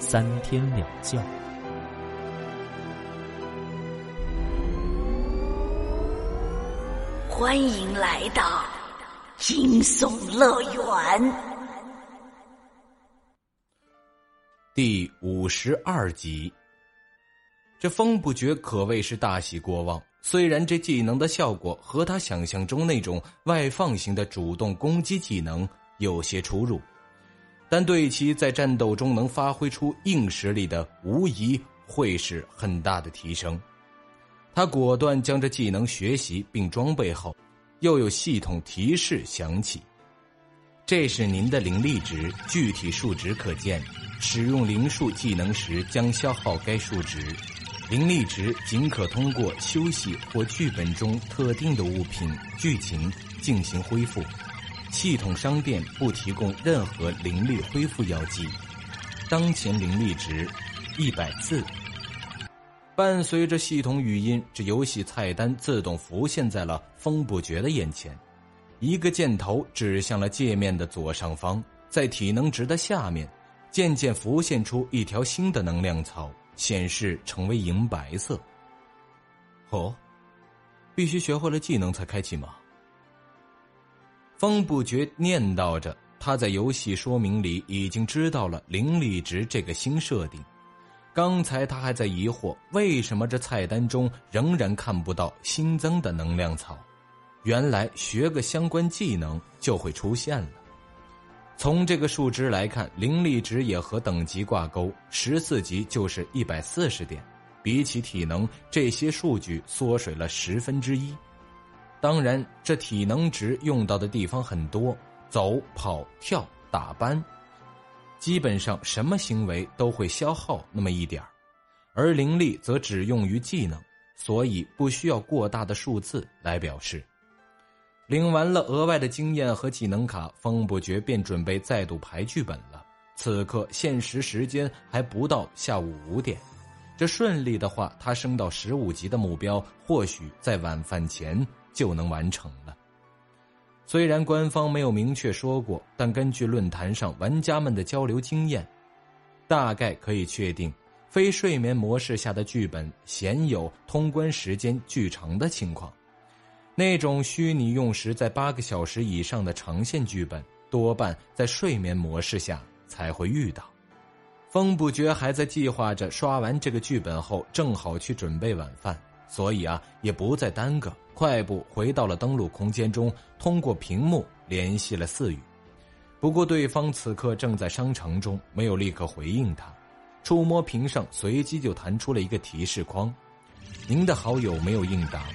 三天两觉。欢迎来到惊悚乐园第五十二集。这风不绝可谓是大喜过望。虽然这技能的效果和他想象中那种外放型的主动攻击技能有些出入，但对其在战斗中能发挥出硬实力的，无疑会是很大的提升。他果断将这技能学习并装备后，又有系统提示响起：“这是您的灵力值，具体数值可见。使用灵术技能时将消耗该数值。”灵力值仅可通过休息或剧本中特定的物品、剧情进行恢复。系统商店不提供任何灵力恢复药剂。当前灵力值一百四。伴随着系统语音，这游戏菜单自动浮现在了风不绝的眼前。一个箭头指向了界面的左上方，在体能值的下面，渐渐浮现出一条新的能量槽。显示成为银白色。哦，必须学会了技能才开启吗？风不觉念叨着，他在游戏说明里已经知道了灵力值这个新设定。刚才他还在疑惑，为什么这菜单中仍然看不到新增的能量草？原来学个相关技能就会出现了。从这个数值来看，灵力值也和等级挂钩，十四级就是一百四十点，比起体能，这些数据缩水了十分之一。当然，这体能值用到的地方很多，走、跑、跳、打班，基本上什么行为都会消耗那么一点儿，而灵力则只用于技能，所以不需要过大的数字来表示。领完了额外的经验和技能卡，风不觉便准备再度排剧本了。此刻限时时间还不到下午五点，这顺利的话，他升到十五级的目标或许在晚饭前就能完成了。虽然官方没有明确说过，但根据论坛上玩家们的交流经验，大概可以确定，非睡眠模式下的剧本鲜有通关时间巨长的情况。那种虚拟用时在八个小时以上的长线剧本，多半在睡眠模式下才会遇到。风不觉还在计划着刷完这个剧本后，正好去准备晚饭，所以啊，也不再耽搁，快步回到了登录空间中，通过屏幕联系了四宇。不过对方此刻正在商城中，没有立刻回应他。触摸屏上，随即就弹出了一个提示框：“您的好友没有应答。”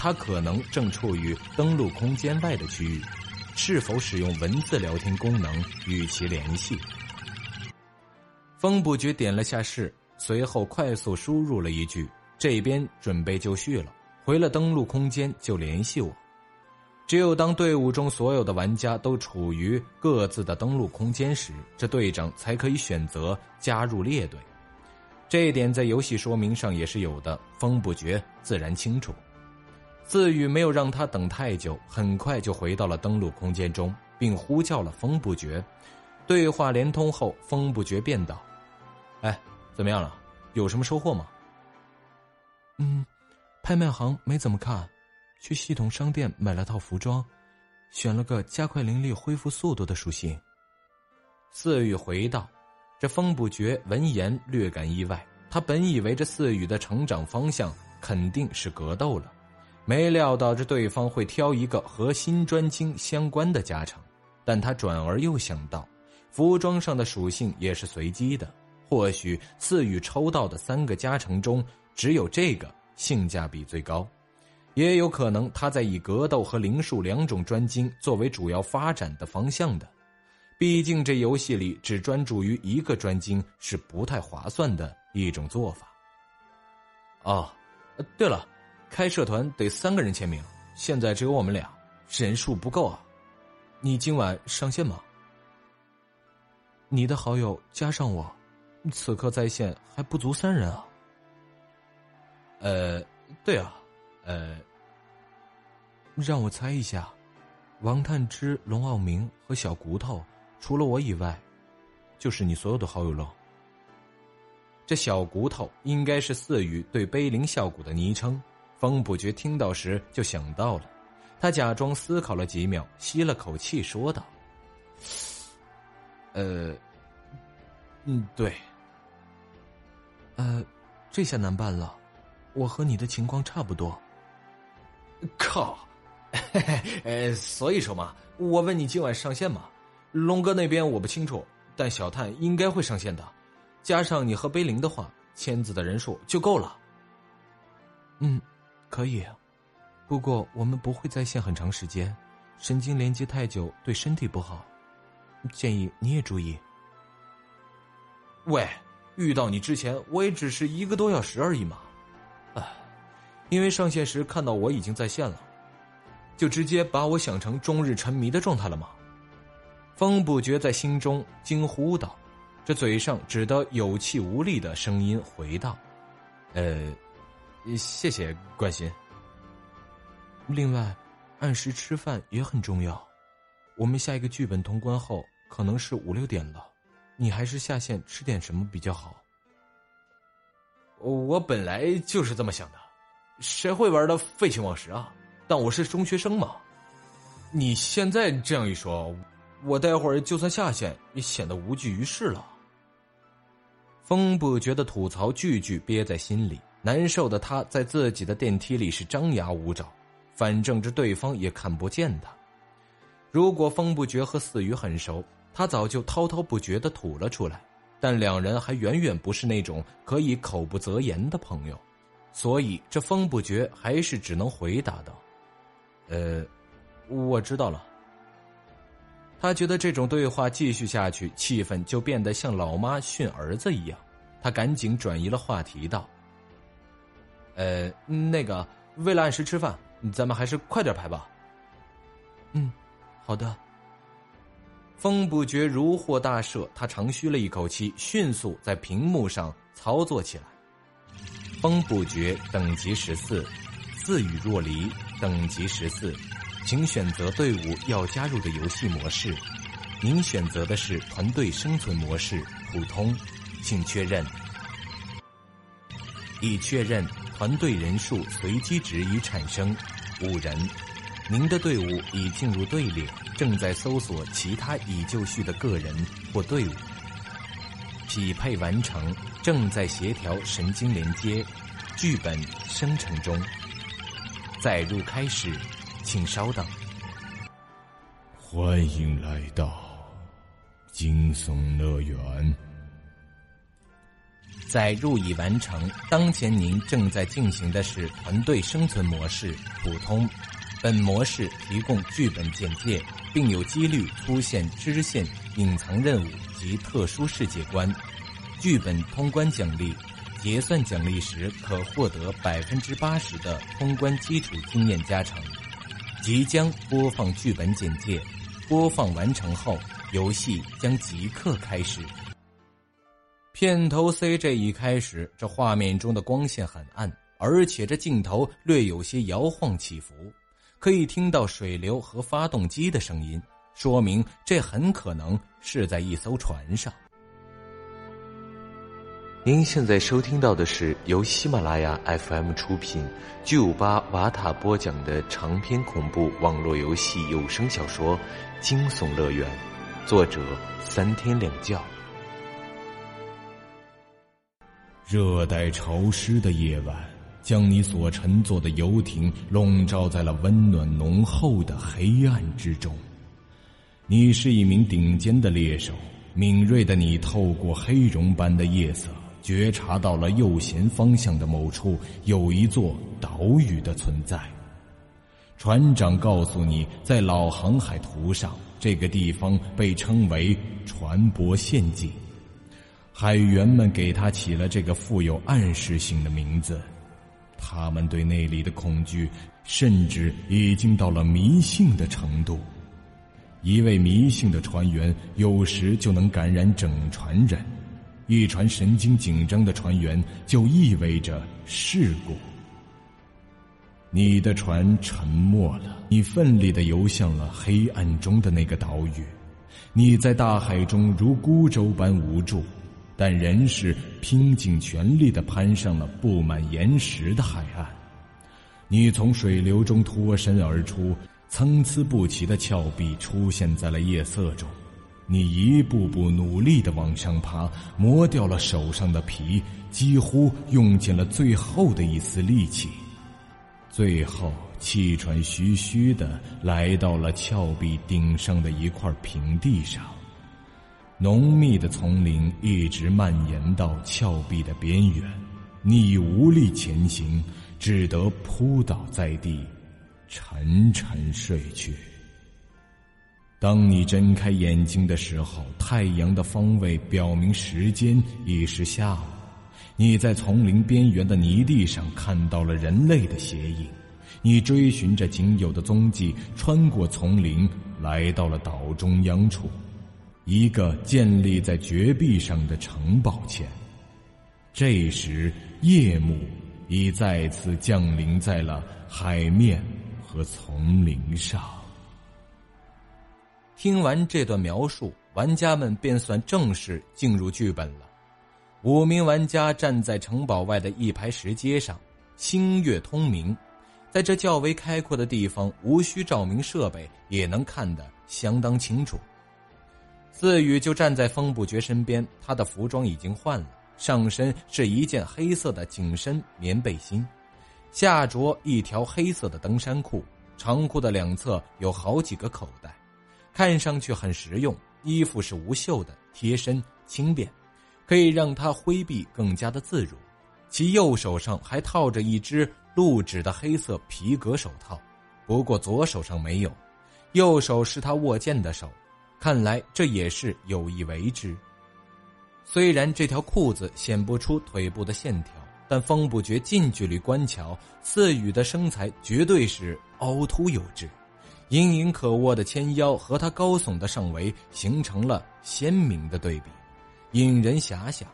他可能正处于登录空间外的区域，是否使用文字聊天功能与其联系？风不觉点了下是，随后快速输入了一句：“这边准备就绪了，回了登录空间就联系我。”只有当队伍中所有的玩家都处于各自的登录空间时，这队长才可以选择加入列队。这一点在游戏说明上也是有的，风不觉自然清楚。自语没有让他等太久，很快就回到了登录空间中，并呼叫了风不绝。对话连通后，风不绝便道：“哎，怎么样了？有什么收获吗？”“嗯，拍卖行没怎么看，去系统商店买了套服装，选了个加快灵力恢复速度的属性。”四语回道。这风不绝闻言略感意外，他本以为这四语的成长方向肯定是格斗了。没料到这对方会挑一个和新专精相关的加成，但他转而又想到，服装上的属性也是随机的，或许赐予抽到的三个加成中，只有这个性价比最高，也有可能他在以格斗和灵术两种专精作为主要发展的方向的。毕竟这游戏里只专注于一个专精是不太划算的一种做法。哦，对了，开社团得三个人签名，现在只有我们俩，人数不够啊。你今晚上线吗？你的好友加上我，此刻在线还不足三人啊。呃，对啊，呃，让我猜一下，王探之、龙傲明和小骨头，除了我以外，就是你所有的好友了。这小骨头应该是四羽对碑林效果的昵称。风不觉听到时就想到了，他假装思考了几秒，吸了口气，说道：“呃，嗯，对。呃，这下难办了，我和你的情况差不多。靠，呃，所以说嘛，我问你今晚上线吗？龙哥那边我不清楚，但小探应该会上线的。”加上你和碑林的话，签字的人数就够了。嗯，可以。不过我们不会在线很长时间，神经连接太久对身体不好，建议你也注意。喂，遇到你之前我也只是一个多小时而已嘛。因为上线时看到我已经在线了，就直接把我想成终日沉迷的状态了吗？风不觉在心中惊呼道。这嘴上只得有气无力的声音回道：“呃，谢谢关心。另外，按时吃饭也很重要。我们下一个剧本通关后可能是五六点了，你还是下线吃点什么比较好。我本来就是这么想的，谁会玩的废寝忘食啊？但我是中学生嘛。你现在这样一说，我待会儿就算下线也显得无济于事了。”风不觉得吐槽句句憋在心里，难受的他在自己的电梯里是张牙舞爪，反正这对方也看不见他。如果风不觉和四鱼很熟，他早就滔滔不绝的吐了出来。但两人还远远不是那种可以口不择言的朋友，所以这风不觉还是只能回答道：“呃，我知道了。”他觉得这种对话继续下去，气氛就变得像老妈训儿子一样。他赶紧转移了话题，道：“呃，那个，为了按时吃饭，咱们还是快点排吧。”“嗯，好的。”风不觉如获大赦，他长吁了一口气，迅速在屏幕上操作起来。风不绝等级十四，自语若离等级十四。请选择队伍要加入的游戏模式，您选择的是团队生存模式普通，请确认。已确认，团队人数随机值已产生五人，您的队伍已进入队列，正在搜索其他已就绪的个人或队伍。匹配完成，正在协调神经连接，剧本生成中，载入开始。请稍等。欢迎来到惊悚乐园。载入已完成。当前您正在进行的是团队生存模式普通。本模式提供剧本简介，并有几率出现支线、隐藏任务及特殊世界观。剧本通关奖励，结算奖励时可获得百分之八十的通关基础经验加成。即将播放剧本简介，播放完成后，游戏将即刻开始。片头 CG 一开始，这画面中的光线很暗，而且这镜头略有些摇晃起伏，可以听到水流和发动机的声音，说明这很可能是在一艘船上。您现在收听到的是由喜马拉雅 FM 出品、巨五八瓦塔播讲的长篇恐怖网络游戏有声小说《惊悚乐园》，作者三天两觉。热带潮湿的夜晚，将你所乘坐的游艇笼罩在了温暖浓厚的黑暗之中。你是一名顶尖的猎手，敏锐的你透过黑绒般的夜色。觉察到了右舷方向的某处有一座岛屿的存在。船长告诉你，在老航海图上，这个地方被称为船舶陷阱。海员们给他起了这个富有暗示性的名字，他们对那里的恐惧，甚至已经到了迷信的程度。一位迷信的船员有时就能感染整船人，一船神经紧张的船员就意味着事故。你的船沉没了，你奋力的游向了黑暗中的那个岛屿，你在大海中如孤舟般无助。但仍是拼尽全力的攀上了布满岩石的海岸。你从水流中脱身而出，参差不齐的峭壁出现在了夜色中。你一步步努力的往上爬，磨掉了手上的皮，几乎用尽了最后的一丝力气。最后，气喘吁吁的来到了峭壁顶上的一块平地上。浓密的丛林一直蔓延到峭壁的边缘，你无力前行，只得扑倒在地，沉沉睡去。当你睁开眼睛的时候，太阳的方位表明时间已是下午。你在丛林边缘的泥地上看到了人类的鞋印，你追寻着仅有的踪迹，穿过丛林，来到了岛中央处。一个建立在绝壁上的城堡前，这时夜幕已再次降临在了海面和丛林上。听完这段描述，玩家们便算正式进入剧本了。五名玩家站在城堡外的一排石阶上，星月通明，在这较为开阔的地方，无需照明设备也能看得相当清楚。四宇就站在风不觉身边，他的服装已经换了，上身是一件黑色的紧身棉背心，下着一条黑色的登山裤，长裤的两侧有好几个口袋，看上去很实用。衣服是无袖的，贴身轻便，可以让他挥臂更加的自如。其右手上还套着一只露指的黑色皮革手套，不过左手上没有，右手是他握剑的手。看来这也是有意为之。虽然这条裤子显不出腿部的线条，但风不觉近距离观瞧，四羽的身材绝对是凹凸有致，隐隐可握的纤腰和他高耸的上围形成了鲜明的对比，引人遐想。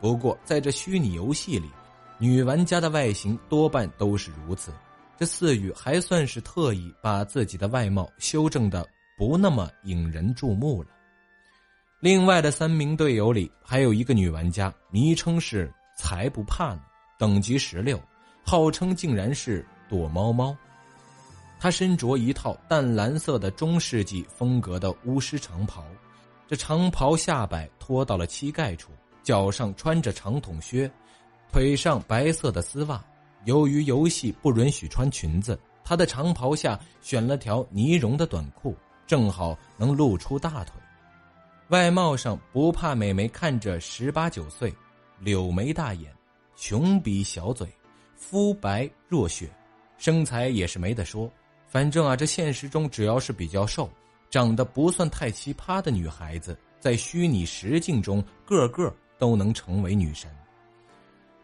不过在这虚拟游戏里，女玩家的外形多半都是如此，这四羽还算是特意把自己的外貌修正的。不那么引人注目了。另外的三名队友里，还有一个女玩家，昵称是“才不怕呢”，等级十六，号称竟然是躲猫猫。她身着一套淡蓝色的中世纪风格的巫师长袍，这长袍下摆拖到了膝盖处，脚上穿着长筒靴，腿上白色的丝袜。由于游戏不允许穿裙子，她的长袍下选了条呢绒的短裤。正好能露出大腿，外貌上不怕美眉看着十八九岁，柳眉大眼，穷鼻小嘴，肤白若雪，身材也是没得说。反正啊，这现实中只要是比较瘦，长得不算太奇葩的女孩子，在虚拟实境中个个都能成为女神。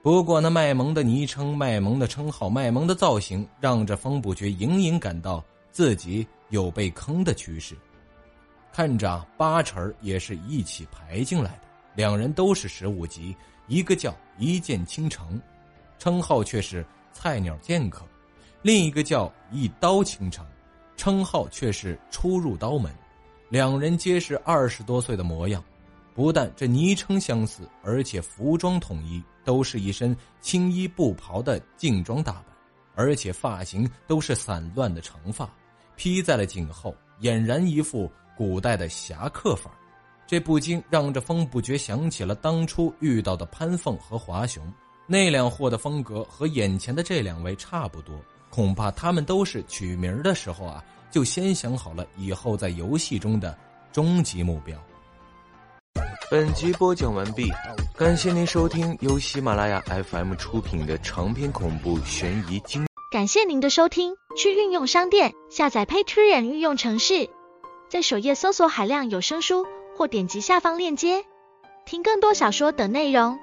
不过那卖萌的昵称、卖萌的称号、卖萌的造型，让这风不觉隐隐感到自己。有被坑的趋势，看着八成也是一起排进来的。两人都是十五级，一个叫一剑倾城，称号却是菜鸟剑客；另一个叫一刀倾城，称号却是初入刀门。两人皆是二十多岁的模样，不但这昵称相似，而且服装统一，都是一身青衣布袍的劲装打扮，而且发型都是散乱的长发。披在了颈后，俨然一副古代的侠客范儿，这不禁让这风不觉想起了当初遇到的潘凤和华雄，那两货的风格和眼前的这两位差不多，恐怕他们都是取名的时候啊，就先想好了以后在游戏中的终极目标。本集播讲完毕，感谢您收听由喜马拉雅 FM 出品的长篇恐怖悬疑惊。感谢您的收听，去运用商店下载 Patreon 运用城市。在首页搜索海量有声书，或点击下方链接听更多小说等内容。